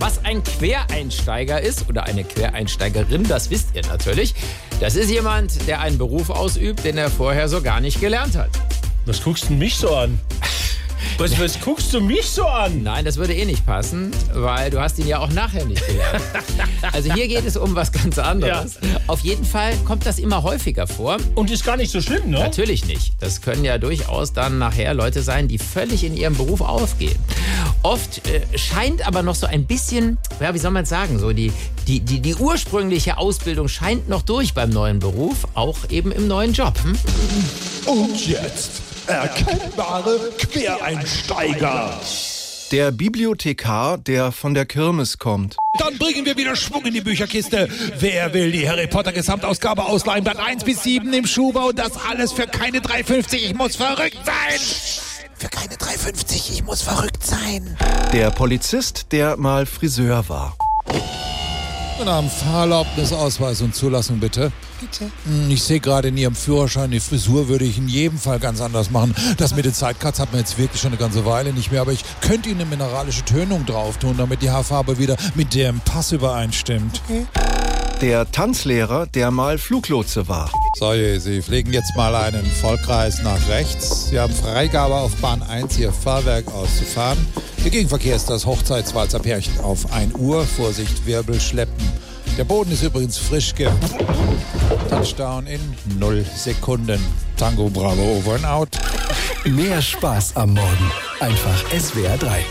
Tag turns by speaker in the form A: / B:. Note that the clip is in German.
A: Was ein Quereinsteiger ist oder eine Quereinsteigerin, das wisst ihr natürlich. Das ist jemand, der einen Beruf ausübt, den er vorher so gar nicht gelernt hat.
B: Was guckst du mich so an? Was, was guckst du mich so an?
A: Nein, das würde eh nicht passen, weil du hast ihn ja auch nachher nicht gelernt. Also hier geht es um was ganz anderes.
B: Ja.
A: Auf jeden Fall kommt das immer häufiger vor.
B: Und ist gar nicht so schlimm, ne?
A: Natürlich nicht. Das können ja durchaus dann nachher Leute sein, die völlig in ihrem Beruf aufgehen. Oft äh, scheint aber noch so ein bisschen, ja, wie soll man sagen, so die, die, die, die ursprüngliche Ausbildung scheint noch durch beim neuen Beruf, auch eben im neuen Job. Hm?
C: Und jetzt erkennbare Quereinsteiger.
D: Der Bibliothekar, der von der Kirmes kommt.
C: Dann bringen wir wieder Schwung in die Bücherkiste. Wer will die Harry Potter Gesamtausgabe ausleihen? Band 1 bis 7 im Schuhbau und das alles für keine 3,50. Ich muss verrückt sein.
E: Für keine 3,50, ich muss verrückt sein.
D: Der Polizist, der mal Friseur war.
F: Guten Abend, Fahrerlaubnis, Ausweis und Zulassung bitte.
E: Bitte.
F: Hm, Ich sehe gerade in Ihrem Führerschein, die Frisur würde ich in jedem Fall ganz anders machen. Das mit den Sidecuts hat man jetzt wirklich schon eine ganze Weile nicht mehr, aber ich könnte Ihnen eine mineralische Tönung drauf tun, damit die Haarfarbe wieder mit dem Pass übereinstimmt.
D: Der Tanzlehrer, der mal Fluglotse war.
F: So, Sie fliegen jetzt mal einen Vollkreis nach rechts. Sie haben Freigabe auf Bahn 1, Ihr Fahrwerk auszufahren. Ihr Gegenverkehr ist das Hochzeitswalzer Pärchen auf 1 Uhr. Vorsicht, Wirbel schleppen. Der Boden ist übrigens frisch ge... Touchdown in 0 Sekunden. Tango Bravo over and out.
G: Mehr Spaß am Morgen. Einfach SWR 3.